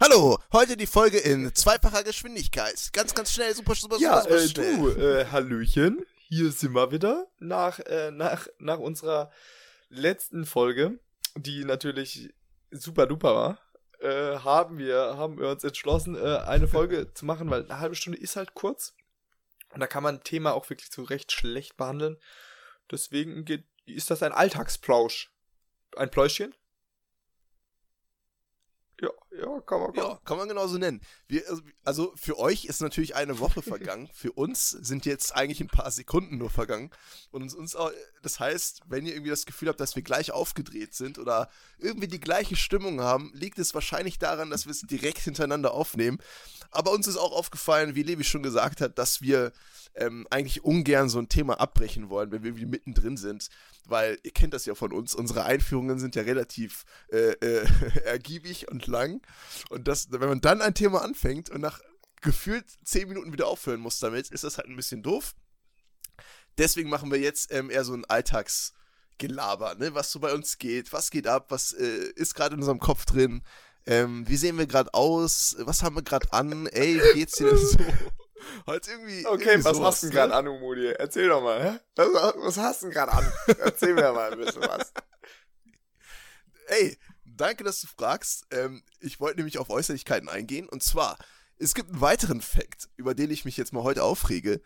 Hallo, heute die Folge in zweifacher Geschwindigkeit. Ganz, ganz schnell, super, super, Ja, super, super äh, schnell. du, äh, Hallöchen. Hier sind wir wieder. Nach, äh, nach, nach unserer letzten Folge, die natürlich super duper war, äh, haben wir, haben wir uns entschlossen, äh, eine Folge zu machen, weil eine halbe Stunde ist halt kurz. Und da kann man ein Thema auch wirklich so recht schlecht behandeln. Deswegen geht, ist das ein Alltagsplausch. Ein Pläuschchen? Ja, ja, kann man, kann. Ja, kann man genauso nennen. Wir, also- also für euch ist natürlich eine Woche vergangen. Für uns sind jetzt eigentlich ein paar Sekunden nur vergangen. Und uns, uns auch, das heißt, wenn ihr irgendwie das Gefühl habt, dass wir gleich aufgedreht sind oder irgendwie die gleiche Stimmung haben, liegt es wahrscheinlich daran, dass wir es direkt hintereinander aufnehmen. Aber uns ist auch aufgefallen, wie Levi schon gesagt hat, dass wir ähm, eigentlich ungern so ein Thema abbrechen wollen, wenn wir irgendwie mittendrin sind. Weil ihr kennt das ja von uns, unsere Einführungen sind ja relativ äh, äh, ergiebig und lang. Und das, wenn man dann ein Thema anfängt und nach gefühlt zehn Minuten wieder aufhören muss damit, ist das halt ein bisschen doof. Deswegen machen wir jetzt ähm, eher so ein Alltagsgelaber, ne? was so bei uns geht, was geht ab, was äh, ist gerade in unserem Kopf drin, ähm, wie sehen wir gerade aus, was haben wir gerade an, ey, wie geht's dir denn so? Halt irgendwie. Okay, irgendwie was sowas, hast du denn ne? gerade an, Umudi? Erzähl doch mal, hä? Was, was hast du denn gerade an? Erzähl mir mal ein bisschen was. Ey, danke, dass du fragst. Ähm, ich wollte nämlich auf Äußerlichkeiten eingehen. Und zwar, es gibt einen weiteren Fakt, über den ich mich jetzt mal heute aufrege.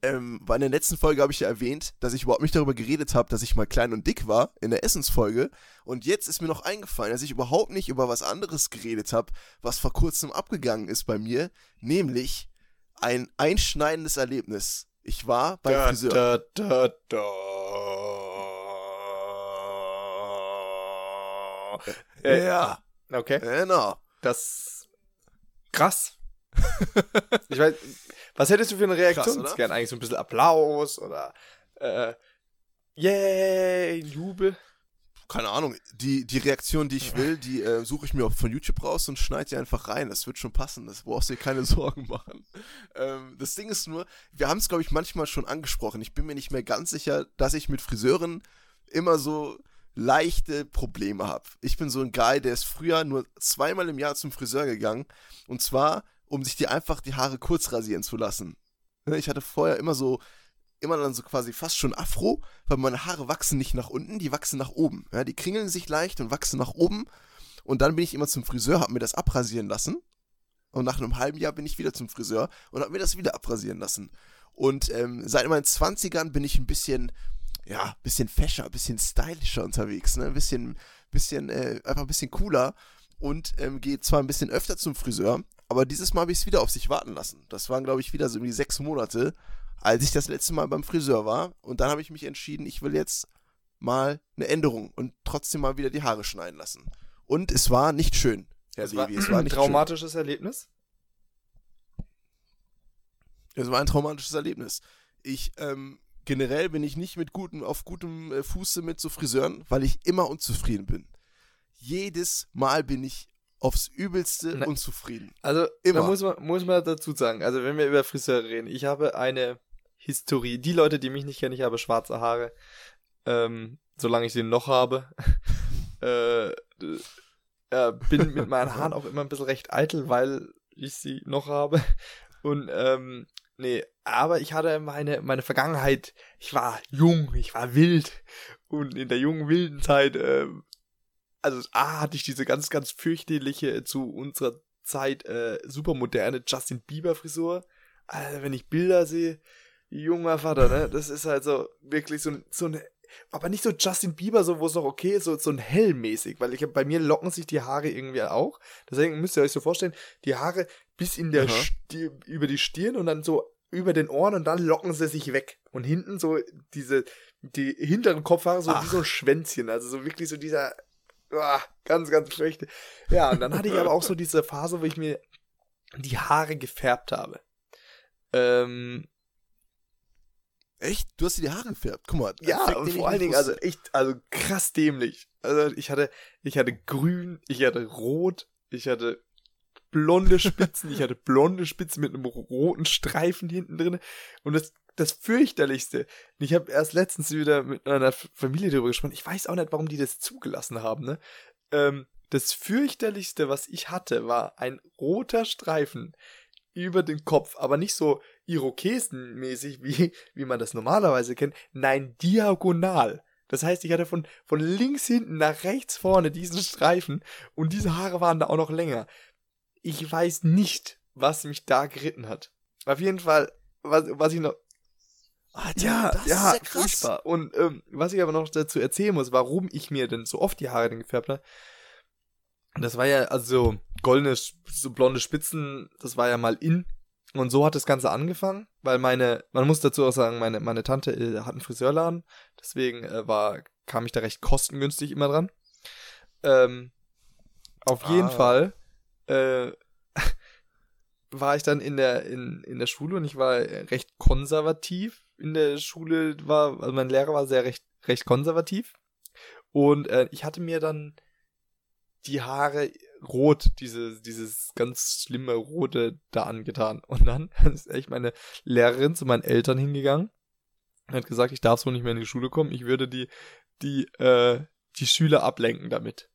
Ähm, weil in der letzten Folge habe ich ja erwähnt, dass ich überhaupt nicht darüber geredet habe, dass ich mal klein und dick war, in der Essensfolge. Und jetzt ist mir noch eingefallen, dass ich überhaupt nicht über was anderes geredet habe, was vor kurzem abgegangen ist bei mir, nämlich ein einschneidendes Erlebnis. Ich war beim Friseur. da, da. Äh, Ja, Okay, genau. das krass. Ich weiß, was hättest du für eine Reaktion oder? gern? Eigentlich so ein bisschen Applaus oder äh, yay, Jubel? Keine Ahnung, die, die Reaktion, die ich will, die äh, suche ich mir auch von YouTube raus und schneide die einfach rein. Das wird schon passen. Das brauchst du dir keine Sorgen machen. Ähm, das Ding ist nur, wir haben es, glaube ich, manchmal schon angesprochen. Ich bin mir nicht mehr ganz sicher, dass ich mit Friseuren immer so leichte Probleme habe. Ich bin so ein Guy, der ist früher nur zweimal im Jahr zum Friseur gegangen. Und zwar, um sich die einfach die Haare kurz rasieren zu lassen. Ich hatte vorher immer so immer dann so quasi fast schon Afro, weil meine Haare wachsen nicht nach unten, die wachsen nach oben. Ja, die kringeln sich leicht und wachsen nach oben. Und dann bin ich immer zum Friseur, hab mir das abrasieren lassen. Und nach einem halben Jahr bin ich wieder zum Friseur und hab mir das wieder abrasieren lassen. Und ähm, seit meinen 20ern bin ich ein bisschen, ja, bisschen fescher, ein bisschen stylischer unterwegs, ne? Ein bisschen, bisschen, äh, einfach ein bisschen cooler und ähm, gehe zwar ein bisschen öfter zum Friseur, aber dieses Mal habe ich es wieder auf sich warten lassen. Das waren, glaube ich, wieder so die sechs Monate, als ich das letzte Mal beim Friseur war. Und dann habe ich mich entschieden, ich will jetzt mal eine Änderung und trotzdem mal wieder die Haare schneiden lassen. Und es war nicht schön, Herr war Levi. Es war ein nicht traumatisches Erlebnis. schön. Es war ein traumatisches Erlebnis. Ich, ähm, generell bin ich nicht mit gutem, auf gutem äh, Fuße mit so Friseuren, weil ich immer unzufrieden bin. Jedes Mal bin ich aufs Übelste Ne. unzufrieden. Also, Immer. da muss man, muss man dazu sagen, also wenn wir über Friseure reden, ich habe eine Historie. Die Leute, die mich nicht kennen, ich habe schwarze Haare. Ähm, solange ich sie noch habe. äh, äh, bin mit meinen Haaren auch immer ein bisschen recht eitel, weil ich sie noch habe. Und, ähm, nee, aber ich hatte meine, meine Vergangenheit, ich war jung, ich war wild. Und in der jungen, wilden Zeit, ähm, also A, hatte ich diese ganz, ganz fürchterliche, äh, zu unserer Zeit, äh, super moderne Justin Bieber Frisur. Also, wenn ich Bilder sehe, junger Vater, ne, das ist halt so wirklich so ein, so ein, aber nicht so Justin Bieber, so, wo es noch okay ist, so, so ein hellmäßig, weil ich hab, bei mir locken sich die Haare irgendwie auch. Deswegen müsst ihr euch so vorstellen, die Haare bis in der. Stir über die Stirn und dann so über den Ohren und dann locken sie sich weg. Und hinten so diese, die hinteren Kopfhaare so Ach. wie so ein Schwänzchen, also so wirklich so dieser, ah, ganz, ganz schlechte. Ja, und dann hatte ich aber auch so diese Phase, wo ich mir die Haare gefärbt habe. Ähm, Echt? Du hast dir die Haare gefärbt. Guck mal. ja, und vor allen Dingen, also echt, also krass dämlich. Also ich hatte, ich hatte grün, ich hatte rot, ich hatte blonde Spitzen, ich hatte blonde Spitzen mit einem roten Streifen hinten drin. Und das das fürchterlichste. Ich habe erst letztens wieder mit einer Familie darüber gesprochen. Ich weiß auch nicht, warum die das zugelassen haben, ne? Ähm, das fürchterlichste, was ich hatte, war ein roter Streifen über den Kopf, aber nicht so Irokesenmäßig, wie, wie man das normalerweise kennt. Nein, diagonal. Das heißt, ich hatte von, von links hinten nach rechts vorne diesen Streifen und diese Haare waren da auch noch länger. Ich weiß nicht, was mich da geritten hat. Auf jeden Fall, was, was ich noch. Alter, ja, das ja, ist ja krass. Furchtbar. Und ähm, was ich aber noch dazu erzählen muss, warum ich mir denn so oft die Haare denn gefärbt habe, das war ja, also goldene, so blonde Spitzen, das war ja mal in. Und so hat das Ganze angefangen, weil meine, man muss dazu auch sagen, meine, meine Tante äh, hat einen Friseurladen, deswegen äh, war, kam ich da recht kostengünstig immer dran. Ähm, auf ah. jeden Fall äh, war ich dann in der, in, in der Schule und ich war recht konservativ in der Schule, war, also mein Lehrer war sehr recht, recht konservativ. Und äh, ich hatte mir dann die Haare rot, diese, dieses ganz schlimme Rote da angetan. Und dann ist echt meine Lehrerin zu meinen Eltern hingegangen und hat gesagt, ich darf so nicht mehr in die Schule kommen, ich würde die, die, äh, die Schüler ablenken damit.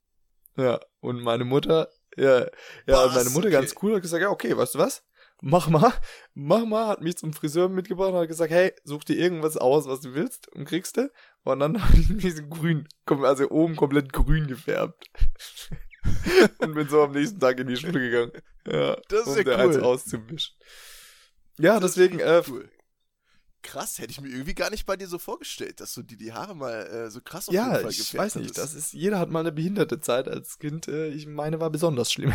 Ja, und meine Mutter, ja, ja, und meine Mutter okay. ganz cool hat gesagt, ja, okay, weißt du was? Mach mal, mach mal, hat mich zum Friseur mitgebracht und hat gesagt, hey, such dir irgendwas aus, was du willst und kriegst du. Und dann habe ich mich so grün, also oben komplett grün gefärbt. und bin so am nächsten Tag in die Schule gegangen. Ja, das ist um ja cool. auszumischen. Ja, das deswegen, äh, cool. Krass, hätte ich mir irgendwie gar nicht bei dir so vorgestellt, dass du dir die Haare mal äh, so krass auf ja, jeden Fall ich weiß nicht, das ist, jeder hat mal eine behinderte Zeit als Kind. Äh, ich meine, war besonders schlimm.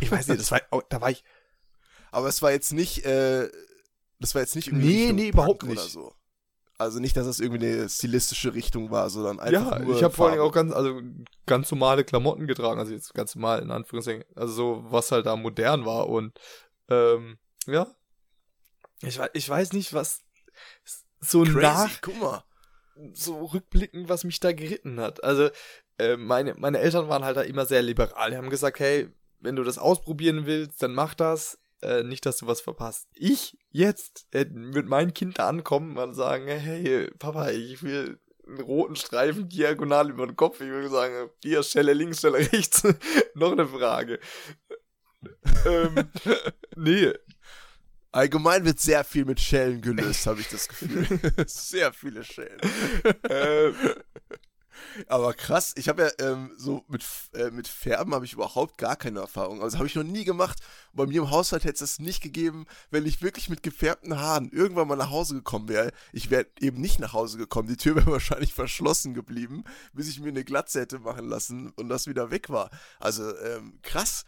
ich weiß nicht, das war, oh, da war ich. Aber es war jetzt nicht, äh, das war jetzt nicht irgendwie. Nee, nee, überhaupt nicht. Oder so. Also nicht, dass das irgendwie eine stilistische Richtung war, sondern einfach ja, nur. ich habe vor allem auch ganz, also ganz normale Klamotten getragen, also jetzt ganz normal in Anführungszeichen, also so was halt da modern war und ähm, ja, ich, ich weiß nicht, was so Crazy, nach, guck mal, so rückblickend, was mich da geritten hat. Also äh, meine meine Eltern waren halt da immer sehr liberal. Die haben gesagt, hey, wenn du das ausprobieren willst, dann mach das äh, nicht, dass du was verpasst. Ich jetzt äh, mit meinem Kind da ankommen und sagen, hey, Papa, ich will einen roten Streifen diagonal über den Kopf. Ich würde sagen, hier, Schelle links, Schelle rechts. Noch eine Frage. ähm, nee. Allgemein wird sehr viel mit Schellen gelöst, habe ich das Gefühl. sehr viele Schellen. ähm, aber krass, ich habe ja ähm, so mit, äh, mit Färben habe ich überhaupt gar keine Erfahrung. Also habe ich noch nie gemacht. Bei mir im Haushalt hätte es das nicht gegeben, wenn ich wirklich mit gefärbten Haaren irgendwann mal nach Hause gekommen wäre. Ich wäre eben nicht nach Hause gekommen. Die Tür wäre wahrscheinlich verschlossen geblieben, bis ich mir eine Glatze hätte machen lassen und das wieder weg war. Also ähm, krass.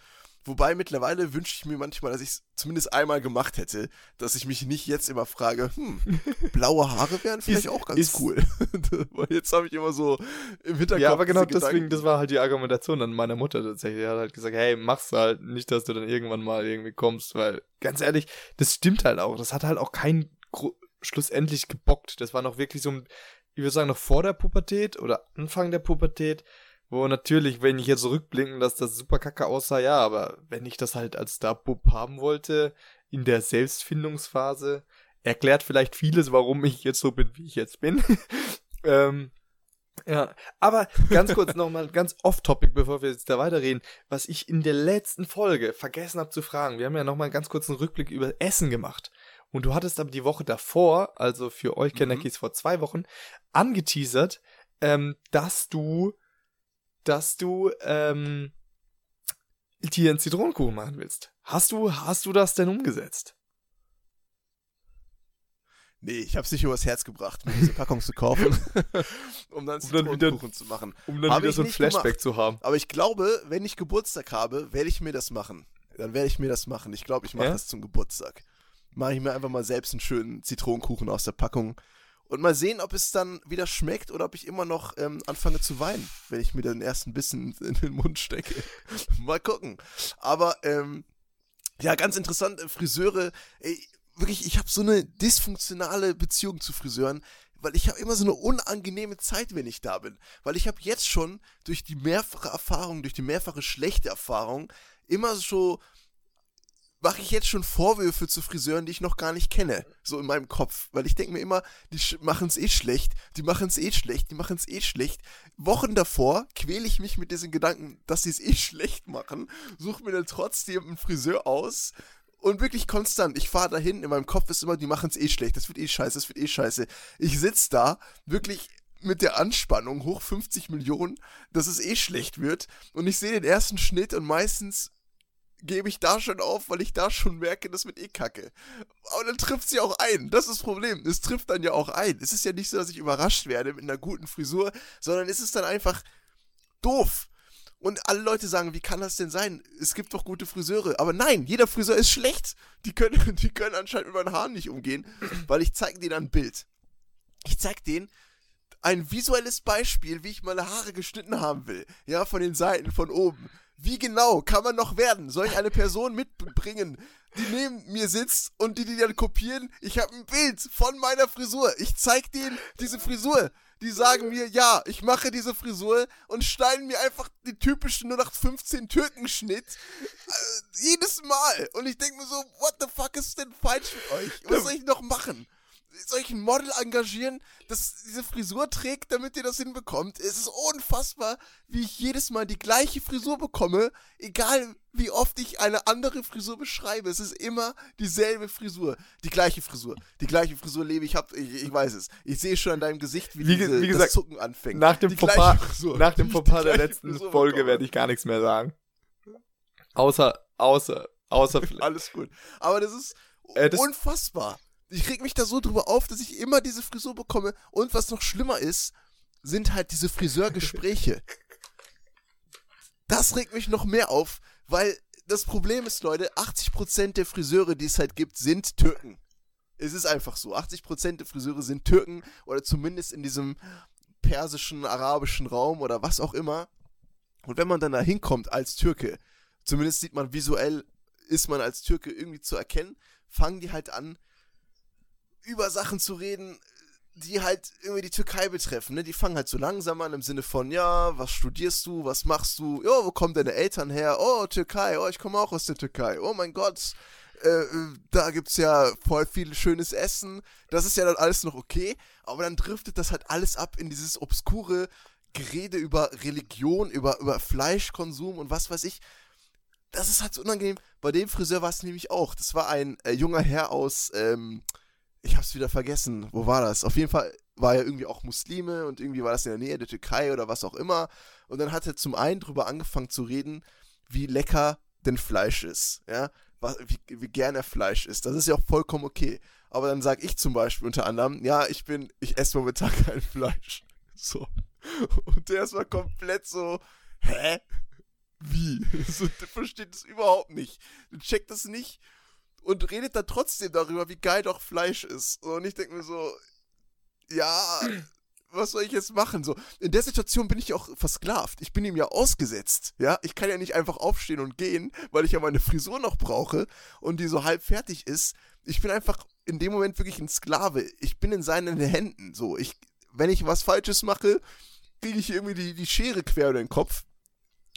Wobei mittlerweile wünsche ich mir manchmal, dass ich es zumindest einmal gemacht hätte, dass ich mich nicht jetzt immer frage, hm, blaue Haare wären vielleicht ist, auch ganz ist, cool. Weil jetzt habe ich immer so im Hinterkopf. Ja, aber genau deswegen, das war halt die Argumentation an meiner Mutter tatsächlich. Die hat halt gesagt, hey, mach's halt nicht, dass du dann irgendwann mal irgendwie kommst, weil ganz ehrlich, das stimmt halt auch. Das hat halt auch kein schlussendlich gebockt. Das war noch wirklich so, ich würde sagen, noch vor der Pubertät oder Anfang der Pubertät wo natürlich, wenn ich jetzt rückblicken, dass das super kacke aussah, ja, aber wenn ich das halt als Star-Bub haben wollte, in der Selbstfindungsphase, erklärt vielleicht vieles, warum ich jetzt so bin, wie ich jetzt bin. ähm, ja, aber ganz kurz nochmal, ganz off-topic, bevor wir jetzt da weiterreden, was ich in der letzten Folge vergessen habe zu fragen. Wir haben ja nochmal einen ganz kurzen Rückblick über Essen gemacht. Und du hattest aber die Woche davor, also für euch Kennerkies mhm. vor zwei Wochen, angeteasert, ähm, dass du dass du ähm, dir einen Zitronenkuchen machen willst. Hast du, hast du das denn umgesetzt? Nee, ich hab's nicht übers Herz gebracht, mir diese Packung zu kaufen, um dann Zitronenkuchen zu machen. Um dann Hab wieder so ein Flashback gemacht. zu haben. Aber ich glaube, wenn ich Geburtstag habe, werde ich mir das machen. Dann werde ich mir das machen. Ich glaube, ich mache ja? das zum Geburtstag. Mache ich mir einfach mal selbst einen schönen Zitronenkuchen aus der Packung und mal sehen, ob es dann wieder schmeckt oder ob ich immer noch ähm, anfange zu weinen, wenn ich mir den ersten Bissen in den Mund stecke. mal gucken. Aber ähm, ja, ganz interessant, äh, Friseure, ey, wirklich, ich habe so eine dysfunktionale Beziehung zu Friseuren, weil ich habe immer so eine unangenehme Zeit, wenn ich da bin. Weil ich habe jetzt schon durch die mehrfache Erfahrung, durch die mehrfache schlechte Erfahrung, immer so mache ich jetzt schon Vorwürfe zu Friseuren, die ich noch gar nicht kenne, so in meinem Kopf, weil ich denke mir immer, die machen es eh schlecht, die machen es eh schlecht, die machen es eh schlecht. Wochen davor quäle ich mich mit diesen Gedanken, dass sie es eh schlecht machen, suche mir dann trotzdem einen Friseur aus und wirklich konstant. Ich fahre dahin, in meinem Kopf ist immer, die machen es eh schlecht, das wird eh scheiße, das wird eh scheiße. Ich sitze da, wirklich mit der Anspannung hoch 50 Millionen, dass es eh schlecht wird und ich sehe den ersten Schnitt und meistens gebe ich da schon auf, weil ich da schon merke, das wird eh kacke. Aber dann trifft sie auch ein. Das ist das Problem. Es trifft dann ja auch ein. Es ist ja nicht so, dass ich überrascht werde mit einer guten Frisur, sondern es ist dann einfach doof. Und alle Leute sagen, wie kann das denn sein? Es gibt doch gute Friseure. Aber nein, jeder Friseur ist schlecht. Die können, die können anscheinend mit meinen Haaren nicht umgehen, weil ich zeige denen ein Bild. Ich zeige denen ein visuelles Beispiel, wie ich meine Haare geschnitten haben will. Ja, von den Seiten, von oben. Wie genau kann man noch werden? Soll ich eine Person mitbringen, die neben mir sitzt und die die dann kopieren? Ich habe ein Bild von meiner Frisur. Ich zeig denen diese Frisur. Die sagen mir, ja, ich mache diese Frisur und schneiden mir einfach die typischen 0815 Türkenschnitt. Äh, jedes Mal. Und ich denke mir so, what the fuck ist denn falsch mit euch? Was soll ich noch machen? Soll ich ein Model engagieren, das diese Frisur trägt, damit ihr das hinbekommt? Es ist unfassbar, wie ich jedes Mal die gleiche Frisur bekomme, egal wie oft ich eine andere Frisur beschreibe. Es ist immer dieselbe Frisur, die gleiche Frisur, die gleiche Frisur lebe ich. Hab, ich, ich weiß es. Ich sehe schon an deinem Gesicht, wie, wie, diese, wie gesagt, das Zucken anfängt. Nach dem Fauxpas, nach dem Fauxpas der letzten Frisur Folge werde ich gar nichts mehr sagen. Außer, außer, außer vielleicht. Alles gut. Aber das ist äh, das unfassbar ich reg mich da so drüber auf, dass ich immer diese Frisur bekomme. Und was noch schlimmer ist, sind halt diese Friseurgespräche. das regt mich noch mehr auf, weil das Problem ist, Leute, 80% der Friseure, die es halt gibt, sind Türken. Es ist einfach so. 80% der Friseure sind Türken oder zumindest in diesem persischen, arabischen Raum oder was auch immer. Und wenn man dann da hinkommt als Türke, zumindest sieht man visuell, ist man als Türke irgendwie zu erkennen, fangen die halt an, über Sachen zu reden, die halt irgendwie die Türkei betreffen, ne? Die fangen halt so langsam an im Sinne von, ja, was studierst du, was machst du, ja, wo kommen deine Eltern her? Oh, Türkei, oh, ich komme auch aus der Türkei. Oh mein Gott, äh, da gibt's ja voll viel schönes Essen. Das ist ja dann alles noch okay, aber dann driftet das halt alles ab in dieses obskure Gerede über Religion, über, über Fleischkonsum und was weiß ich. Das ist halt so unangenehm. Bei dem Friseur war es nämlich auch. Das war ein äh, junger Herr aus, ähm, ich hab's wieder vergessen. Wo war das? Auf jeden Fall war er irgendwie auch Muslime und irgendwie war das in der Nähe der Türkei oder was auch immer. Und dann hat er zum einen drüber angefangen zu reden, wie lecker denn Fleisch ist, ja, wie, wie gern er Fleisch isst. Das ist ja auch vollkommen okay. Aber dann sage ich zum Beispiel unter anderem, ja, ich bin, ich esse momentan kein Fleisch. So. Und der ist mal komplett so, hä? Wie? So, der versteht das überhaupt nicht. Der checkt das nicht und redet dann trotzdem darüber, wie geil doch Fleisch ist. Und ich denke mir so, ja, was soll ich jetzt machen? So, in der Situation bin ich auch versklavt. Ich bin ihm ja ausgesetzt. Ja, ich kann ja nicht einfach aufstehen und gehen, weil ich ja meine Frisur noch brauche und die so halb fertig ist. Ich bin einfach in dem Moment wirklich ein Sklave. Ich bin in seinen Händen. So, ich, wenn ich was Falsches mache, kriege ich irgendwie die, die Schere quer über den Kopf.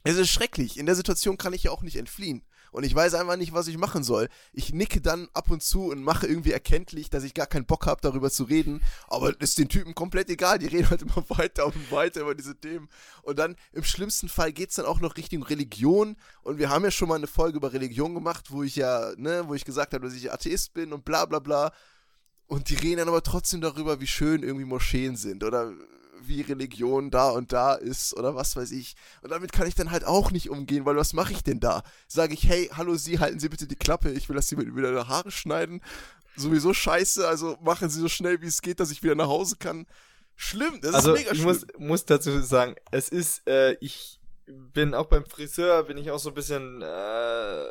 Es ist schrecklich. In der Situation kann ich ja auch nicht entfliehen und ich weiß einfach nicht, was ich machen soll. Ich nicke dann ab und zu und mache irgendwie erkenntlich, dass ich gar keinen Bock habe, darüber zu reden. Aber ist den Typen komplett egal. Die reden halt immer weiter und weiter über diese Themen. Und dann im schlimmsten Fall geht es dann auch noch Richtung Religion. Und wir haben ja schon mal eine Folge über Religion gemacht, wo ich ja, ne, wo ich gesagt habe, dass ich Atheist bin und bla bla bla. Und die reden dann aber trotzdem darüber, wie schön irgendwie Moscheen sind oder wie Religion da und da ist oder was weiß ich. Und damit kann ich dann halt auch nicht umgehen, weil was mache ich denn da? Sage ich, hey, hallo Sie, halten Sie bitte die Klappe, ich will, dass Sie mir wieder Haare schneiden. Sowieso scheiße, also machen Sie so schnell wie es geht, dass ich wieder nach Hause kann. Schlimm, das also ist mega schlimm. Ich muss, muss dazu sagen, es ist, äh, ich bin auch beim Friseur, bin ich auch so ein bisschen äh,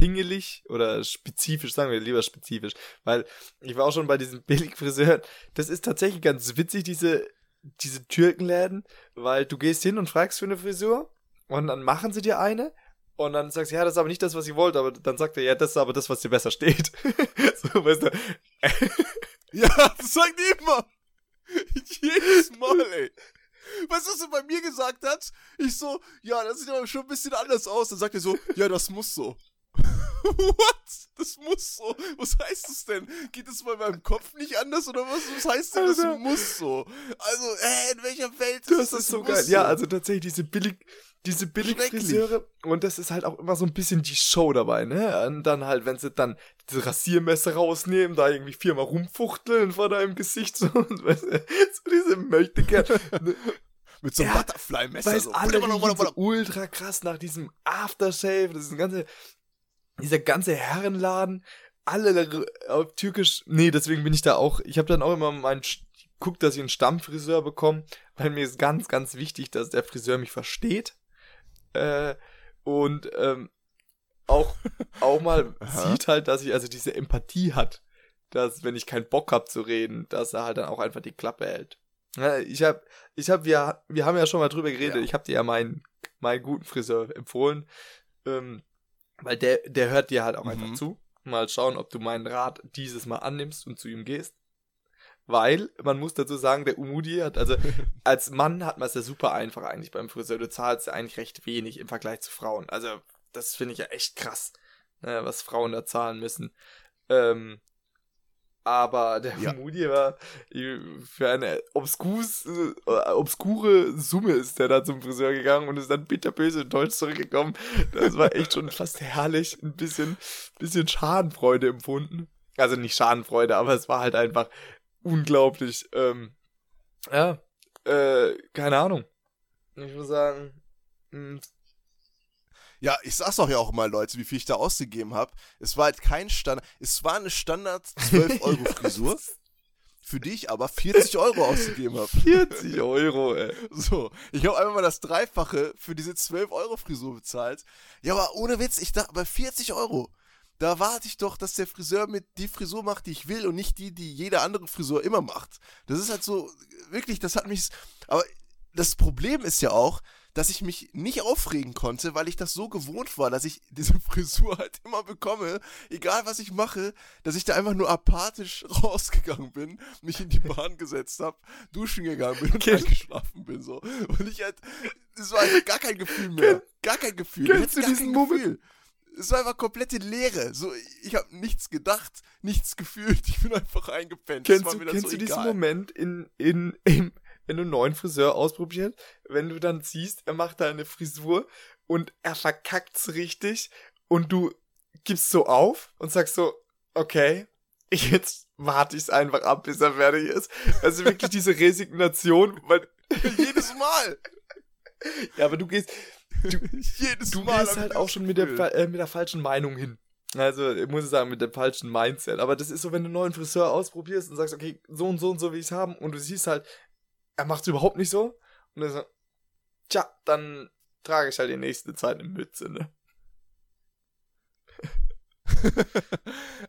pingelig oder spezifisch, sagen wir lieber spezifisch, weil ich war auch schon bei diesem Billigfriseur. Das ist tatsächlich ganz witzig, diese, diese Türkenläden, weil du gehst hin und fragst für eine Frisur und dann machen sie dir eine und dann sagst du, ja, das ist aber nicht das, was ich wollte, aber dann sagt er, ja, das ist aber das, was dir besser steht. so, weißt du. ja, das sagt immer. Jedes Mal, ey. Weißt du, was er bei mir gesagt hat? Ich so, ja, das sieht aber schon ein bisschen anders aus. Dann sagt er so, ja, das muss so. What? Das muss so. Was heißt das denn? Geht das bei meinem Kopf nicht anders oder was? Was heißt denn, das Alter. muss so? Also, äh, in welcher Welt ist Das ist so geil. Ja, also tatsächlich diese billig, diese billig Schrecklich. Friseure und das ist halt auch immer so ein bisschen die Show dabei, ne? Und dann halt, wenn sie dann diese Rasiermesser rausnehmen, da irgendwie viermal rumfuchteln vor deinem Gesicht so, und weißt du, so diese möchte gerne, Mit so einem Ja, Butterfly-Messer. weil so. alle so ultra krass nach diesem Aftershave, das ist ein ganze, dieser ganze Herrenladen, alle auf türkisch, nee, deswegen bin ich da auch, ich habe dann auch immer meinen, guck, dass ich einen Stammfriseur bekomme, weil mir ist ganz, ganz wichtig, dass der Friseur mich versteht, äh, und, ähm, auch, auch mal sieht halt, dass ich also diese Empathie hat, dass, wenn ich keinen Bock hab zu reden, dass er halt dann auch einfach die Klappe hält. Ja, ich hab, ich hab, wir, wir haben ja schon mal drüber geredet. Ja. Ich habe dir ja meinen, meinen guten Friseur empfohlen, ähm, weil der, der hört dir halt auch einfach Mhm. zu. Mal schauen, ob du meinen Rat dieses Mal annimmst und zu ihm gehst. Weil, man muss dazu sagen, der Umudi hat, also als Mann hat man es ja super einfach eigentlich beim Friseur. Du zahlst ja eigentlich recht wenig im Vergleich zu Frauen. Also, das finde ich ja echt krass, ne, was Frauen da zahlen müssen. Ähm, aber der Ja. Umudi war für eine obskus, äh, obskure Summe ist der da zum Friseur gegangen und ist dann bitterböse enttäuscht zurückgekommen. Das war echt schon fast herrlich. Ein bisschen, bisschen Schadenfreude empfunden. Also nicht Schadenfreude, aber es war halt einfach unglaublich. Ähm, ja, äh, keine Ahnung. Ich muss sagen, mh, Ja, ich sag's doch ja auch mal, Leute, wie viel ich da ausgegeben habe. Es war halt kein Standard. Es war eine Standard 12-Euro-Frisur, für die ich aber 40 Euro ausgegeben habe. 40 Euro, ey. So, ich habe einfach mal das Dreifache für diese 12-Euro-Frisur bezahlt. Ja, aber ohne Witz, ich dachte, bei 40 Euro, da warte ich doch, dass der Friseur mit die Frisur macht, die ich will und nicht die, die jede andere Frisur immer macht. Das ist halt so, wirklich, das hat mich. Aber das Problem ist ja auch, dass ich mich nicht aufregen konnte, weil ich das so gewohnt war, dass ich diese Frisur halt immer bekomme, egal was ich mache, dass ich da einfach nur apathisch rausgegangen bin, mich in die Bahn gesetzt habe, duschen gegangen bin und eingeschlafen bin so. Und ich halt, es war halt gar kein Gefühl mehr, gar kein Gefühl. Kennst du diesen Moment? Es war einfach komplette Leere. So, ich habe nichts gedacht, nichts gefühlt. Ich bin einfach eingepennt. Kennst war du, kennst du diesen. Moment in, in, im, wenn du einen neuen Friseur ausprobiert, wenn du dann siehst, er macht da eine Frisur und er verkackt's richtig und du gibst so auf und sagst so, okay, jetzt warte ich's einfach ab, bis er fertig ist. Also wirklich diese Resignation, weil, Jedes Mal. ja, aber du gehst, Jedes du Mal. gehst ich halt auch schon mit der, äh, mit der falschen Meinung hin. Also, ich muss sagen, mit dem falschen Mindset. Aber das ist so, wenn du einen neuen Friseur ausprobierst und sagst, okay, so und so und so will ich's haben und du siehst halt, er macht's überhaupt nicht so. Und dann so, tja, dann trage ich halt die nächste Zeit eine Mütze, ne?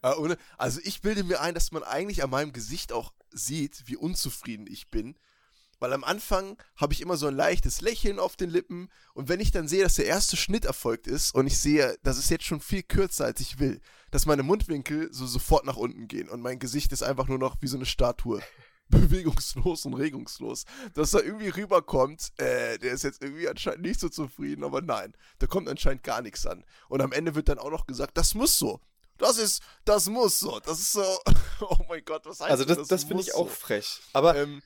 Ah, also ich bilde mir ein, dass man eigentlich an meinem Gesicht auch sieht, wie unzufrieden ich bin. Weil am Anfang habe ich immer so ein leichtes Lächeln auf den Lippen und wenn ich dann sehe, dass der erste Schnitt erfolgt ist und ich sehe, das ist jetzt schon viel kürzer, als ich will, dass meine Mundwinkel so sofort nach unten gehen und mein Gesicht ist einfach nur noch wie so eine Statue. Bewegungslos und regungslos. Dass da irgendwie rüberkommt, äh, der ist jetzt irgendwie anscheinend nicht so zufrieden, aber nein, da kommt anscheinend gar nichts an. Und am Ende wird dann auch noch gesagt, das muss so. Das ist, das muss so. Das ist so, oh mein Gott, was heißt Also, das, das, das finde ich auch so? frech. Aber, Ähm,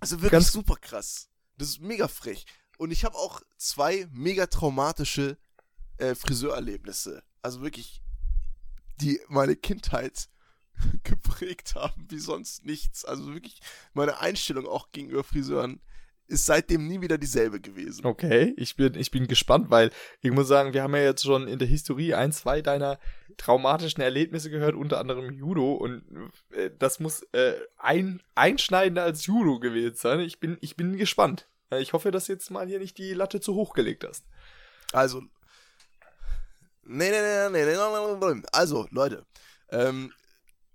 also wirklich Ganz- super krass. Das ist mega frech. Und ich habe auch zwei mega traumatische äh, Friseurerlebnisse. Also wirklich, die meine Kindheit geprägt haben, wie sonst nichts. Also wirklich, meine Einstellung auch gegenüber Friseuren ist seitdem nie wieder dieselbe gewesen. okay, ich bin, ich bin gespannt, weil ich muss sagen, wir haben ja jetzt schon in der Historie ein, zwei deiner traumatischen Erlebnisse gehört, unter anderem Judo und äh, das muss äh, ein, einschneidender als Judo gewesen sein. Ich bin, ich bin gespannt. Äh, Ich hoffe, dass du jetzt mal hier nicht die Latte zu hoch gelegt hast. Also. Nee, nee, nee, nee, nee, nee, nee, nee. Also, Leute. Ähm,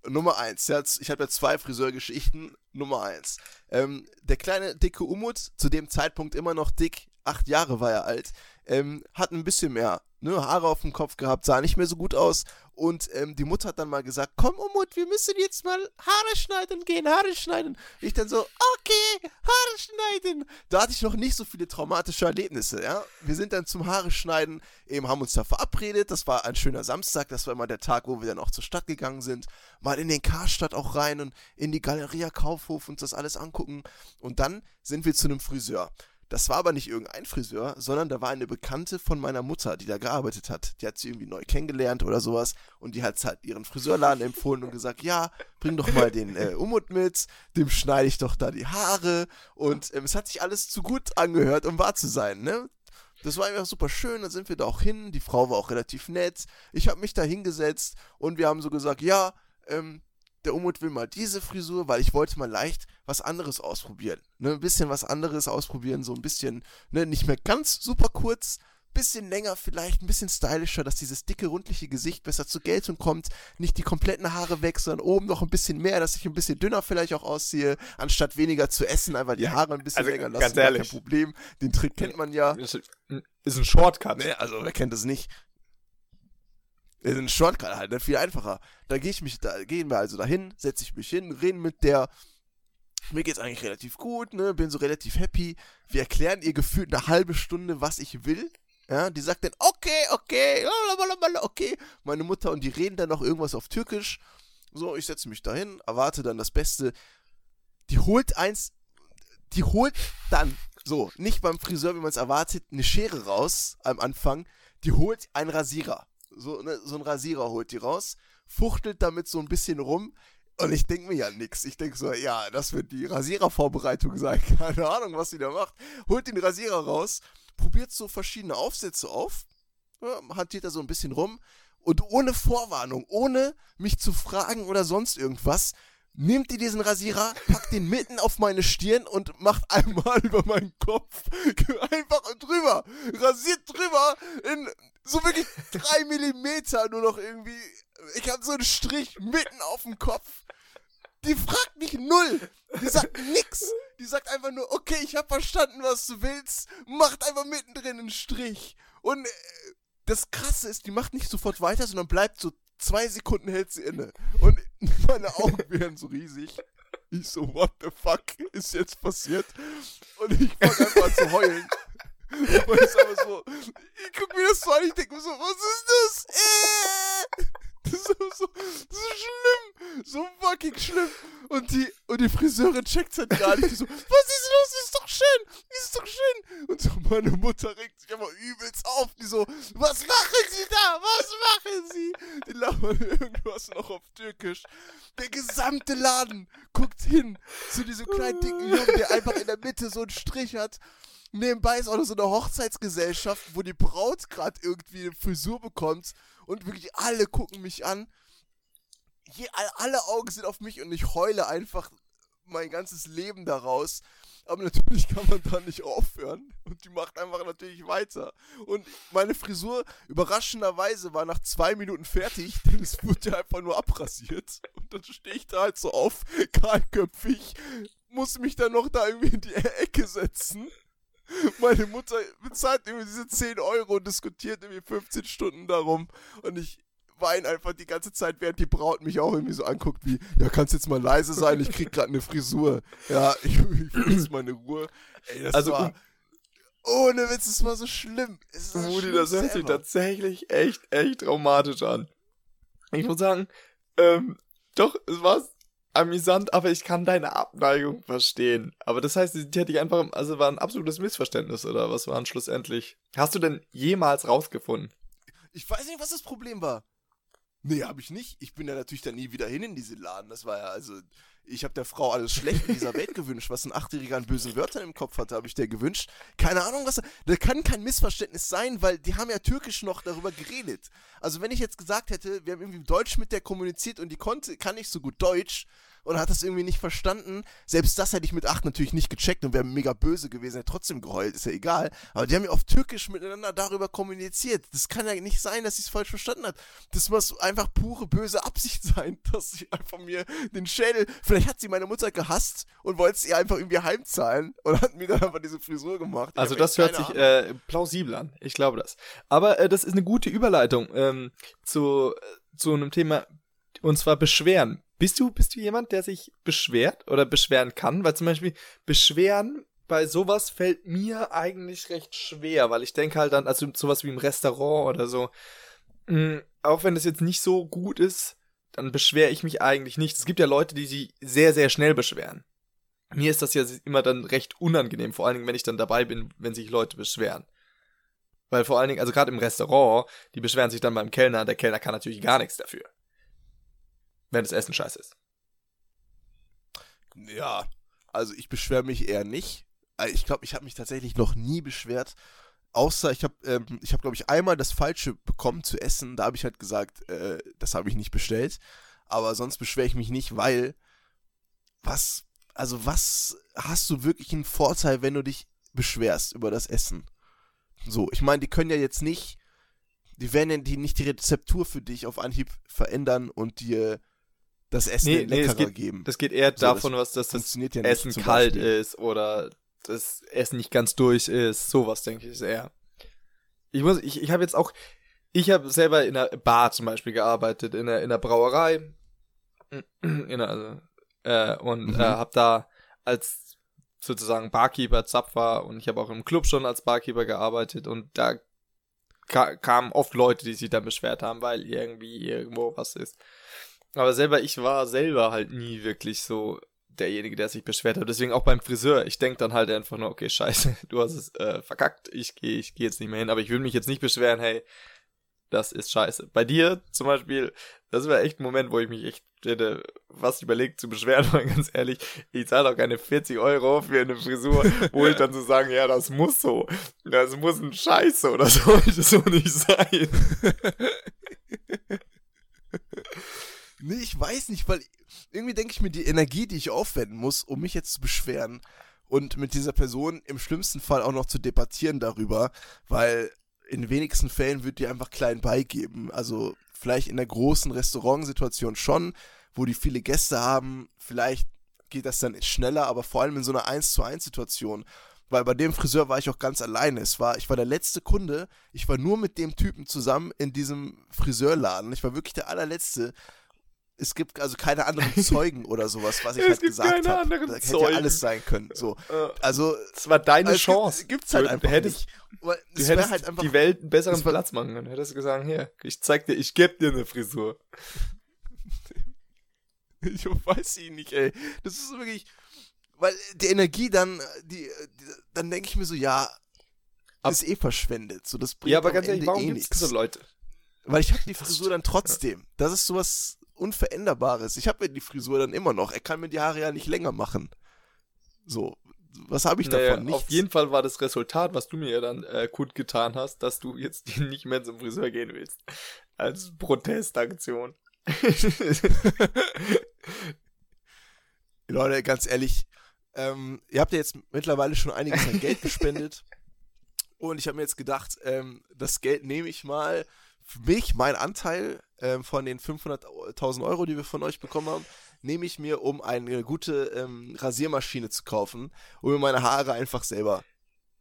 Nummer eins. Ich habe ja zwei Friseurgeschichten. Nummer eins. Ähm, der kleine, dicke Umut, zu dem Zeitpunkt immer noch dick, acht Jahre war er alt, ähm, hat ein bisschen mehr ne, Haare auf dem Kopf gehabt, sah nicht mehr so gut aus. Und ähm, die Mutter hat dann mal gesagt, komm Umut, wir müssen jetzt mal Haare schneiden gehen, Haare schneiden. Ich dann so, okay, Haare schneiden. Da hatte ich noch nicht so viele traumatische Erlebnisse, ja. Wir sind dann zum Haare schneiden, eben haben uns da verabredet. Das war ein schöner Samstag, das war immer der Tag, wo wir dann auch zur Stadt gegangen sind. Mal in den Karstadt auch rein und in die Galeria Kaufhof und das alles angucken. Und dann sind wir zu einem Friseur. Das war aber nicht irgendein Friseur, sondern da war eine Bekannte von meiner Mutter, die da gearbeitet hat. Die hat sie irgendwie neu kennengelernt oder sowas und die hat halt ihren Friseurladen empfohlen und gesagt, ja, bring doch mal den äh, Umut mit, dem schneide ich doch da die Haare und ähm, es hat sich alles zu gut angehört, um wahr zu sein, ne? Das war einfach super schön, dann sind wir da auch hin, die Frau war auch relativ nett. Ich habe mich da hingesetzt und wir haben so gesagt, ja, ähm, der Umut will mal diese Frisur, weil ich wollte mal leicht was anderes ausprobieren. Ne, ein bisschen was anderes ausprobieren, so ein bisschen, ne, nicht mehr ganz super kurz, bisschen länger vielleicht, ein bisschen stylischer, dass dieses dicke, rundliche Gesicht besser zur Geltung kommt, nicht die kompletten Haare weg, sondern oben noch ein bisschen mehr, dass ich ein bisschen dünner vielleicht auch aussehe, anstatt weniger zu essen, einfach die Haare ein bisschen also, länger lassen, ganz ehrlich. kein Problem. Den Trick kennt man ja. Ist ein Shortcut. Ne, also wer kennt das nicht? Ein Shortcut halt, ne? viel einfacher. Da gehe ich mich, da gehen wir also dahin, setze ich mich hin, reden mit der. Mir geht's eigentlich relativ gut, ne? Bin so relativ happy. Wir erklären ihr gefühlt eine halbe Stunde, was ich will. Ja, die sagt dann, okay, okay, okay. Meine Mutter und die reden dann noch irgendwas auf Türkisch. So, ich setze mich dahin, erwarte dann das Beste. Die holt eins, die holt dann, so, nicht beim Friseur, wie man es erwartet, eine Schere raus am Anfang. Die holt einen Rasierer so, ne, so ein Rasierer holt die raus, fuchtelt damit so ein bisschen rum. Und ich denke mir ja nix. Ich denke so, ja, das wird die Rasierervorbereitung sein. Keine Ahnung, was sie da macht. Holt den Rasierer raus, probiert so verschiedene Aufsätze auf, ja, hantiert da so ein bisschen rum und ohne Vorwarnung, ohne mich zu fragen oder sonst irgendwas, nimmt die diesen Rasierer, packt den mitten auf meine Stirn und macht einmal über meinen Kopf einfach drüber, rasiert drüber in so wirklich drei Millimeter nur noch irgendwie. Ich habe so einen Strich mitten auf dem Kopf. Die fragt mich null. Die sagt nix. Die sagt einfach nur, okay, ich habe verstanden, was du willst. Macht einfach mittendrin einen Strich. Und äh, das Krasse ist, die macht nicht sofort weiter, sondern bleibt so zwei Sekunden hält sie inne. Und meine Augen werden so riesig. Ich so, what the fuck ist jetzt passiert? Und ich fange einfach zu heulen. Und ist aber so, ich guck mir das so an, ich denke mir so, was ist das? Äh! Das ist so, so schlimm. So fucking schlimm. Und die, und die Friseurin checkt halt gar nicht. Die so, was ist los? Das ist doch schön. Das ist doch schön. Und so meine Mutter regt sich einfach übelst auf. Die so, was machen Sie da? Was machen Sie? Die labern irgendwas noch auf Türkisch. Der gesamte Laden guckt hin zu diesem kleinen dicken Jungen, der einfach in der Mitte so einen Strich hat. Nebenbei ist auch noch so eine Hochzeitsgesellschaft, wo die Braut gerade irgendwie eine Frisur bekommt und wirklich alle gucken mich an. Je, alle Augen sind auf mich und ich heule einfach mein ganzes Leben daraus. Aber natürlich kann man da nicht aufhören. Und die macht einfach natürlich weiter. Und meine Frisur, überraschenderweise, war nach zwei Minuten fertig, denn es wurde ja einfach nur abrasiert. Und dann stehe ich da halt so auf, kahlköpfig, muss mich dann noch da irgendwie in die Ecke setzen. Meine Mutter bezahlt irgendwie diese 10 Euro und diskutiert irgendwie 15 Stunden darum. Und ich weine einfach die ganze Zeit, während die Braut mich auch irgendwie so anguckt, wie, ja, kannst jetzt mal leise sein, ich krieg gerade eine Frisur. Ja, ich, ich will jetzt meine Ruhe. Ey, das also, war. Ohne Witz, es war so schlimm. Es Rudi, das hört sich tatsächlich echt, echt traumatisch an. Ich muss sagen, ähm, doch, es war amüsant, aber ich kann deine Abneigung verstehen. Aber das heißt, die hätte ich einfach, also war ein absolutes Missverständnis, oder was war schlussendlich? Hast du denn jemals rausgefunden? Ich weiß nicht, was das Problem war. Nee, hab ich nicht. Ich bin ja natürlich dann nie wieder hin in diese Laden. Das war ja, also, ich habe der Frau alles schlecht in dieser Welt gewünscht. Was ein Achtjähriger an bösen Wörtern im Kopf hatte, habe ich der gewünscht. Keine Ahnung, was. Da kann kein Missverständnis sein, weil die haben ja türkisch noch darüber geredet. Also, wenn ich jetzt gesagt hätte, wir haben irgendwie Deutsch mit der kommuniziert und die konnte, kann nicht so gut Deutsch, und hat das irgendwie nicht verstanden. Selbst das hätte ich mit 8 natürlich nicht gecheckt und wäre mega böse gewesen, hätte trotzdem geheult, ist ja egal. Aber die haben ja auf Türkisch miteinander darüber kommuniziert. Das kann ja nicht sein, dass sie es falsch verstanden hat. Das muss einfach pure böse Absicht sein, dass sie einfach mir den Schädel. Vielleicht hat sie meine Mutter gehasst und wollte sie einfach irgendwie heimzahlen und hat mir dann einfach diese Frisur gemacht. Ich Also das hört sich äh, plausibel an. Ich glaube das. Aber äh, das ist eine gute Überleitung ähm, zu, äh, zu einem Thema, und zwar Beschweren. Bist du, bist du jemand, der sich beschwert oder beschweren kann? Weil zum Beispiel Beschweren bei sowas fällt mir eigentlich recht schwer, weil ich denke halt dann, also sowas wie im Restaurant oder so, mh, auch wenn das jetzt nicht so gut ist, dann beschwere ich mich eigentlich nicht. Es gibt ja Leute, die sich sehr, sehr schnell beschweren. Mir ist das ja immer dann recht unangenehm, vor allen Dingen, wenn ich dann dabei bin, wenn sich Leute beschweren. Weil vor allen Dingen, also gerade im Restaurant, die beschweren sich dann beim Kellner, der Kellner kann natürlich gar nichts dafür. Wenn das Essen scheiße ist. Ja, also ich beschwere mich eher nicht. Äh, Ich glaube, ich habe mich tatsächlich noch nie beschwert. Außer ich habe, ähm, ich habe, glaube ich, einmal das Falsche bekommen zu essen. Da habe ich halt gesagt, äh, das habe ich nicht bestellt. Aber sonst beschwere ich mich nicht, weil was, also was hast du wirklich einen Vorteil, wenn du dich beschwerst über das Essen? So, ich meine, die können ja jetzt nicht, die werden ja die nicht die Rezeptur für dich auf Anhieb verändern und dir das Essen Nee, nee, leckerer geht- geben. Das geht eher So, davon, was das, das funktioniert ja nicht. Essen kalt ist oder das Essen nicht ganz durch ist. Sowas, denke ich, ist eher. Ich muss, ich, ich habe jetzt auch, ich habe selber in einer Bar zum Beispiel gearbeitet, in einer, in einer Brauerei. In einer, also, äh, und Mhm. äh, habe da als sozusagen Barkeeper, Zapfer und ich habe auch im Club schon als Barkeeper gearbeitet und da ka kamen oft Leute, die sich dann beschwert haben, weil irgendwie irgendwo was ist. Aber selber, ich war selber halt nie wirklich so derjenige, der sich beschwert hat. Deswegen auch beim Friseur. Ich denk dann halt einfach nur, okay, scheiße, du hast es äh, verkackt, ich gehe ich geh jetzt nicht mehr hin. Aber ich will mich jetzt nicht beschweren, hey, das ist scheiße. Bei dir zum Beispiel, das war echt ein Moment, wo ich mich echt hätte fast überlegt zu beschweren, weil ganz ehrlich, ich zahle doch keine 40 Euro für eine Frisur, wo ich dann so sagen, ja, das muss so. Das muss ein Scheiße oder sollte so nicht sein. Nee, ich weiß nicht, weil irgendwie denke ich mir, die Energie, die ich aufwenden muss, um mich jetzt zu beschweren und mit dieser Person im schlimmsten Fall auch noch zu debattieren darüber, weil in wenigsten Fällen wird die einfach klein beigeben. Also vielleicht in der großen Restaurantsituation schon, wo die viele Gäste haben, vielleicht geht das dann schneller, aber vor allem in so einer 1 zu 1 Situation. Weil bei dem Friseur war ich auch ganz alleine. Es war, ich war der letzte Kunde. Ich war nur mit dem Typen zusammen in diesem Friseurladen. Ich war wirklich der allerletzte. Es gibt also keine anderen Zeugen oder sowas, was ich Es halt gibt gesagt keine habe. anderen Da hätte Zeugen. ja alles sein können. So, also Das war deine es Chance. Gibt, gibt's halt einfach hättest- nicht. Du es hättest halt einfach die Welt einen besseren das Platz machen können. Hättest du gesagt, hier, ich zeig dir, ich geb dir eine Frisur. Ich weiß ich nicht, ey. Das ist wirklich. Weil die Energie dann, die, die dann denke ich mir so, ja, Ab- ist eh verschwendet. So, das bringt Ja, aber am ganz ehrlich, warum eh gibt's nichts. so Leute? Weil ich habe die Frisur dann trotzdem. Das ist sowas Unveränderbares. Ich habe ja die Frisur dann immer noch. Er kann mir die Haare ja nicht länger machen. So, was habe ich Naja, davon? Nichts. auf jeden Fall war das Resultat, was du mir ja dann äh, gut getan hast, dass du jetzt nicht mehr zum Friseur gehen willst. Als Protestaktion. Leute, ganz ehrlich, ähm, ihr habt ja jetzt mittlerweile schon einiges an Geld gespendet. Und ich habe mir jetzt gedacht, ähm, das Geld nehme ich mal für mich, mein Anteil ähm, von den 500.000 Euro, die wir von euch bekommen haben, nehme ich mir, um eine gute ähm, Rasiermaschine zu kaufen, um mir meine Haare einfach selber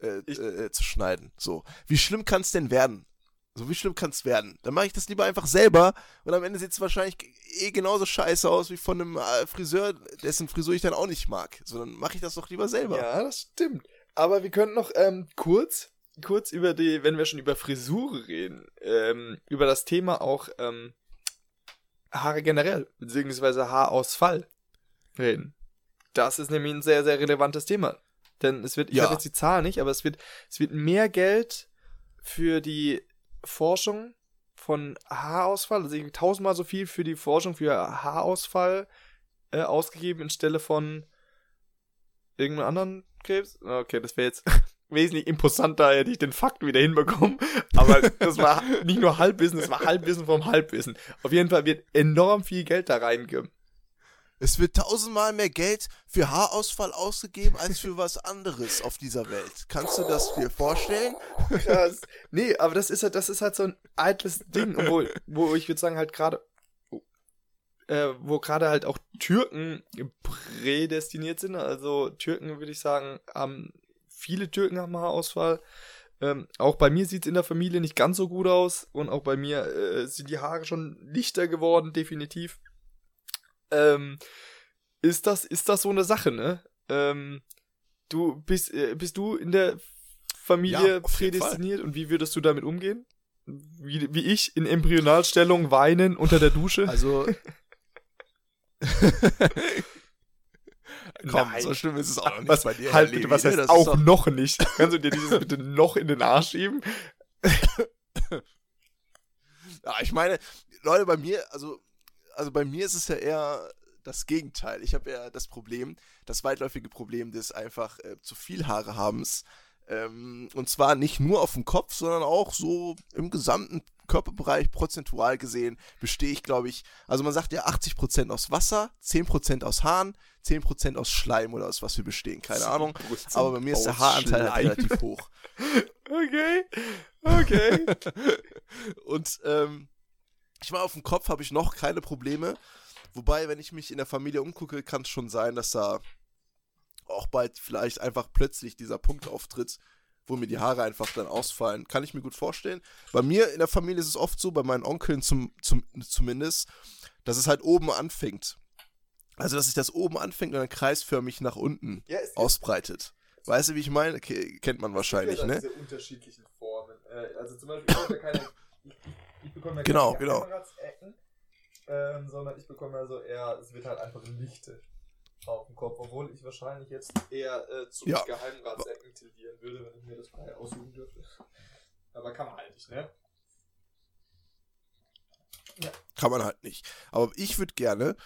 äh, äh, zu schneiden. So, wie schlimm kann es denn werden? So, wie schlimm kann es werden? Dann mache ich das lieber einfach selber und am Ende sieht es wahrscheinlich eh genauso scheiße aus wie von einem äh, Friseur, dessen Frisur ich dann auch nicht mag. So, dann mache ich das doch lieber selber. Ja, das stimmt. Aber wir könnten noch ähm, kurz, kurz über die, wenn wir schon über Frisur reden, ähm, über das Thema auch ähm, Haare generell, beziehungsweise Haarausfall reden. Das ist nämlich ein sehr, sehr relevantes Thema. Denn es wird, ich Ja. habe jetzt die Zahl nicht, aber es wird, es wird mehr Geld für die Forschung von Haarausfall, also irgendwie tausendmal so viel für die Forschung für Haarausfall äh, ausgegeben, anstelle von irgendeinem anderen Krebs. Okay, das wäre jetzt wesentlich imposanter, hätte ich den Fakt wieder hinbekommen. Aber das war nicht nur Halbwissen, das war Halbwissen vom Halbwissen. Auf jeden Fall wird enorm viel Geld da reingegeben. Es wird tausendmal mehr Geld für Haarausfall ausgegeben als für was anderes auf dieser Welt. Kannst du das dir vorstellen? Krass. Nee, aber das ist halt, das ist halt so ein eitles Ding, wo, wo ich würde sagen, halt gerade, äh, wo gerade halt auch Türken prädestiniert sind. Also Türken, würde ich sagen, haben, viele Türken haben Haarausfall. Ähm, auch bei mir sieht es in der Familie nicht ganz so gut aus. Und auch bei mir äh, sind die Haare schon lichter geworden, definitiv. Ähm, ist das, ist das so eine Sache, ne? Ähm, du bist, äh, bist du in der Familie Ja, prädestiniert und wie würdest du damit umgehen? Wie, wie ich in Embryonalstellung weinen unter der Dusche? Also. Komm, Nein. so schlimm ist es auch noch nicht was, bei dir. halt bitte, was heißt auch doch- noch nicht? Kannst du dir dieses bitte noch in den Arsch schieben? Ja, ich meine, Leute, bei mir, also, also bei mir ist es ja eher das Gegenteil. Ich habe ja das Problem, das weitläufige Problem des einfach äh, zu viel Haare habens. Ähm, und zwar nicht nur auf dem Kopf, sondern auch so im gesamten Körperbereich prozentual gesehen bestehe ich, glaube ich, also man sagt ja 80% aus Wasser, 10% aus Haaren, 10% aus Schleim oder aus was wir bestehen, keine Ahnung. Aber bei mir ist der Haaranteil halt relativ hoch. Okay, okay. Und ähm, ich meine, auf dem Kopf habe ich noch keine Probleme. Wobei, wenn ich mich in der Familie umgucke, kann es schon sein, dass da auch bald vielleicht einfach plötzlich dieser Punkt auftritt, wo mir die Haare einfach dann ausfallen. Kann ich mir gut vorstellen. Bei mir in der Familie ist es oft so, bei meinen Onkeln zum, zum, zumindest, dass es halt oben anfängt. Also, dass sich das oben anfängt und dann kreisförmig nach unten Ja, ausbreitet. Weißt du, wie ich meine? Okay, kennt man wahrscheinlich, ne? Diese unterschiedlichen Formen. Äh, also zum Beispiel, ich bekomme ja keine, ich, ich, bekomme ja Genau, keine genau. Geheimratsecken, ähm, sondern ich bekomme ja so eher, es wird halt einfach Lichte auf dem Kopf, obwohl ich wahrscheinlich jetzt eher äh, zu Ja. Geheimratsecken tendieren würde, wenn ich mir das frei aussuchen dürfte. Aber kann man halt nicht, ne? Kann man halt nicht. Aber ich würde gerne,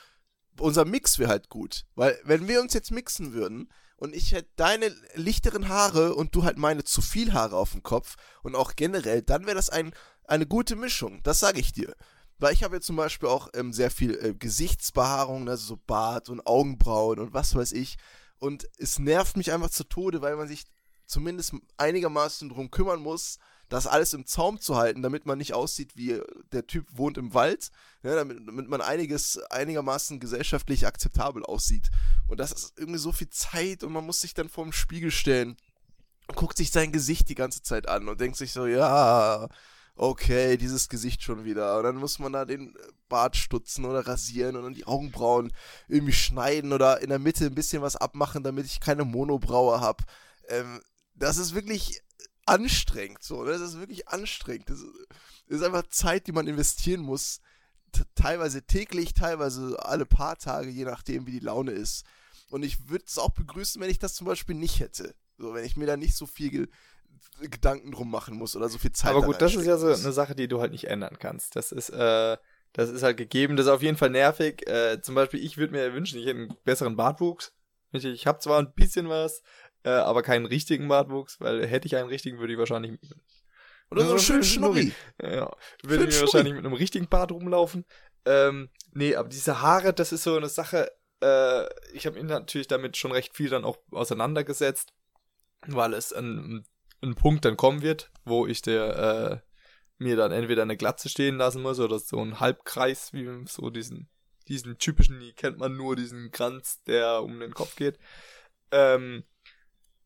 unser Mix wäre halt gut. Weil, wenn wir uns jetzt mixen würden und ich hätte deine lichteren Haare und du halt meine zu viel Haare auf dem Kopf und auch generell, dann wäre das ein, eine gute Mischung. Das sage ich dir. Weil ich habe jetzt zum Beispiel auch ähm, sehr viel äh, Gesichtsbehaarung, also so Bart und Augenbrauen und was weiß ich. Und es nervt mich einfach zu Tode, weil man sich zumindest einigermaßen drum kümmern muss, das alles im Zaum zu halten, damit man nicht aussieht wie äh, der Typ wohnt im Wald, ja, damit, damit man einiges einigermaßen gesellschaftlich akzeptabel aussieht. Und das ist irgendwie so viel Zeit und man muss sich dann vor dem Spiegel stellen, guckt sich sein Gesicht die ganze Zeit an und denkt sich so, ja, okay, dieses Gesicht schon wieder. Und dann muss man da den Bart stutzen oder rasieren und dann die Augenbrauen irgendwie schneiden oder in der Mitte ein bisschen was abmachen, damit ich keine Monobraue habe. Ähm, das ist wirklich anstrengend, so. ne? Das ist wirklich anstrengend. Das ist, einfach Zeit, die man investieren muss. Teilweise täglich, teilweise alle paar Tage, je nachdem, wie die Laune ist. Und ich würde es auch begrüßen, wenn ich das zum Beispiel nicht hätte. So, wenn ich mir da nicht so viel Gedanken drum machen muss oder so viel Zeit Aber gut, das ist ja so eine Sache, die du halt nicht ändern kannst. Das ist, äh, das ist halt gegeben. Das ist auf jeden Fall nervig. Äh, zum Beispiel, ich würde mir wünschen, ich hätte einen besseren Bartwuchs. Ich, ich habe zwar ein bisschen was, äh, aber keinen richtigen Bartwuchs, weil hätte ich einen richtigen, würde ich wahrscheinlich. Oder so einen schönen Schnurri. Ja, würde Schön mir Schnurri. wahrscheinlich mit einem richtigen Bart rumlaufen. Ähm, nee, aber diese Haare, das ist so eine Sache, äh, ich habe mich natürlich damit schon recht viel dann auch auseinandergesetzt, weil es ein, ein Punkt dann kommen wird, wo ich der, äh, mir dann entweder eine Glatze stehen lassen muss oder so ein Halbkreis, wie so diesen, diesen typischen, die kennt man nur, diesen Kranz, der um den Kopf geht. Ähm,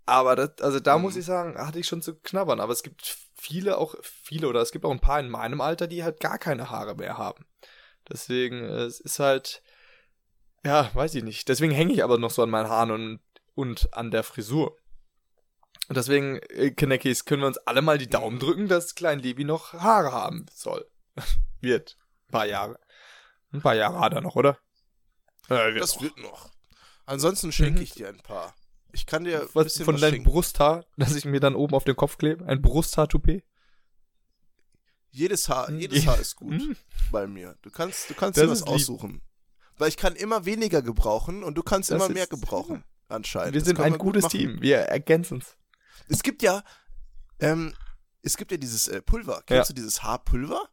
aber das, also da Mhm. muss ich sagen, hatte ich schon zu knabbern. Aber es gibt viele auch, viele oder es gibt auch ein paar in meinem Alter, die halt gar keine Haare mehr haben. Deswegen, es ist halt, ja, weiß ich nicht. Deswegen hänge ich aber noch so an meinen Haaren und, und an der Frisur. Und deswegen, äh, Kanekis, können wir uns alle mal die Daumen drücken, dass Klein Levi noch Haare haben soll. wird. Ein paar Jahre. Ein paar Jahre hat er noch, oder? Äh, wird Das noch. wird noch. Ansonsten schenke Mhm. ich dir ein paar. Ich kann dir ein was bisschen von was deinem schenken. Brusthaar, das ich mir dann oben auf den Kopf klebe? Ein Brusthaar-Toupet? Jedes Haar, Mhm. jedes Haar ist gut Mhm. bei mir. Du kannst, du kannst Das dir was lieb. aussuchen. Weil ich kann immer weniger gebrauchen und du kannst Das immer mehr gebrauchen. Anscheinend. Wir sind ein gut gutes machen. Team. Wir ergänzen uns. Es gibt ja, ähm, es gibt ja dieses äh, Pulver. Kennst Ja. du dieses Haarpulver?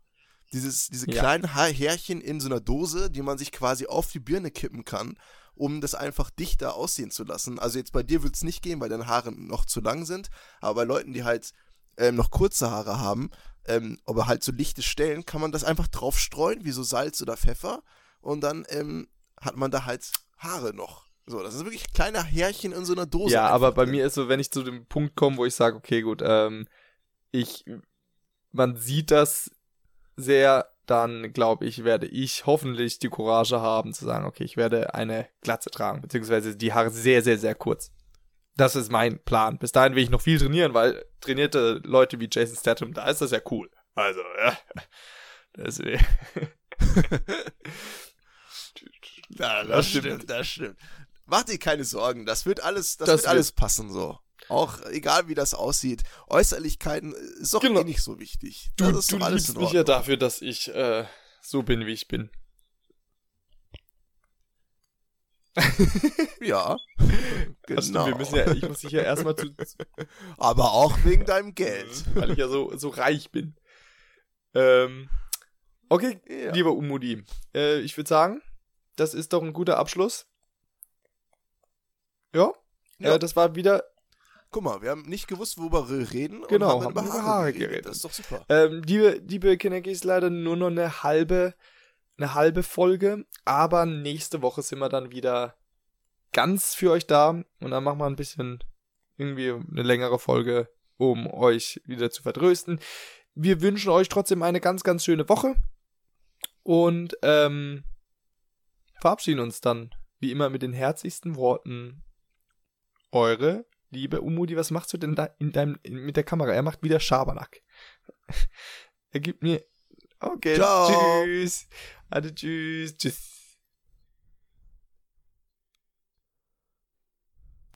Dieses, diese Ja. kleinen Ha- Härchen in so einer Dose, die man sich quasi auf die Birne kippen kann, um das einfach dichter aussehen zu lassen. Also jetzt bei dir wird es nicht gehen, weil deine Haare noch zu lang sind, aber bei Leuten, die halt ähm, noch kurze Haare haben, ähm, aber halt so lichte Stellen, kann man das einfach drauf streuen, wie so Salz oder Pfeffer und dann ähm, hat man da halt Haare noch. So, das sind wirklich kleine Härchen in so einer Dose. Ja, aber bei drin. mir ist so, wenn ich zu dem Punkt komme, wo ich sage, okay, gut, ähm, ich, man sieht das sehr, dann glaube ich, werde ich hoffentlich die Courage haben zu sagen, okay, ich werde eine Glatze tragen, beziehungsweise die Haare sehr, sehr, sehr kurz. Das ist mein Plan. Bis dahin will ich noch viel trainieren, weil trainierte Leute wie Jason Statham, da ist das ja cool. Also, ja. Deswegen. Ja, das, Das stimmt. das stimmt. Mach dir keine Sorgen, das wird alles, das, Das wird alles passen so. Auch egal wie das aussieht. Äußerlichkeiten ist doch Genau. eh nicht so wichtig. Du, das ist du alles liebst mich ja dafür, dass ich äh, so bin, wie ich bin. Ja. Das stimmt, genau. wir müssen ja, ich muss dich ja erstmal zu, Aber auch wegen deinem Geld. weil ich ja so, so reich bin. Ähm, okay, Ja. lieber Umudi, äh, ich würde sagen, das ist doch ein guter Abschluss. Ja, Ja. Äh, das war wieder, Guck mal, wir haben nicht gewusst, worüber wir reden. Genau, und haben über Haare geredet. Das ist doch super. ähm, liebe, liebe Kineckies, leider nur noch eine halbe, eine halbe Folge, aber nächste Woche sind wir dann wieder ganz für euch da und dann machen wir ein bisschen irgendwie eine längere Folge, um euch wieder zu vertrösten. Wir wünschen euch trotzdem eine ganz, ganz schöne Woche und ähm, verabschieden uns dann wie immer mit den herzlichsten Worten. Eure liebe Umudi, was machst du denn da in deinem, mit der Kamera? Er macht wieder Schabernack. er gibt mir. Okay, Ciao. tschüss. Also tschüss, tschüss.